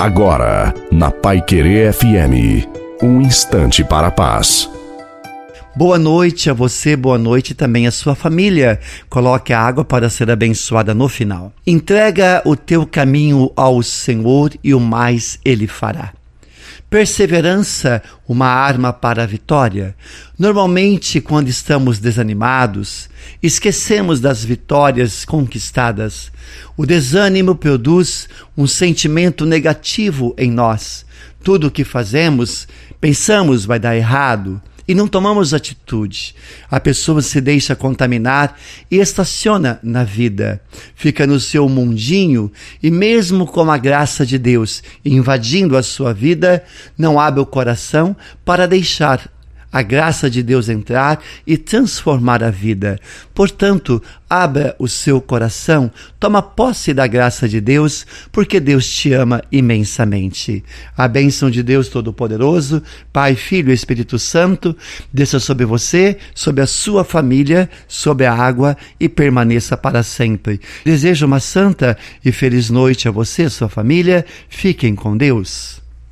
Agora, na Pai Querer FM, um instante para a paz. Boa noite a você, boa noite também à sua família. Coloque a água para ser abençoada no final. Entrega o teu caminho ao Senhor e o mais ele fará. Perseverança, uma arma para a vitória. Normalmente, quando estamos desanimados, esquecemos das vitórias conquistadas. O desânimo produz um sentimento negativo em nós. Tudo o que fazemos, pensamos vai dar errado e não tomamos atitude. A pessoa se deixa contaminar e estaciona na vida. Fica no seu mundinho e, mesmo com a graça de Deus invadindo a sua vida, não abre o coração para deixar a graça de Deus entrar e transformar a vida. Portanto, abra o seu coração, toma posse da graça de Deus, porque Deus te ama imensamente. A bênção de Deus Todo-Poderoso, Pai, Filho e Espírito Santo, desça sobre você, sobre a sua família, sobre a água e permaneça para sempre. Desejo uma santa e feliz noite a você e sua família. Fiquem com Deus.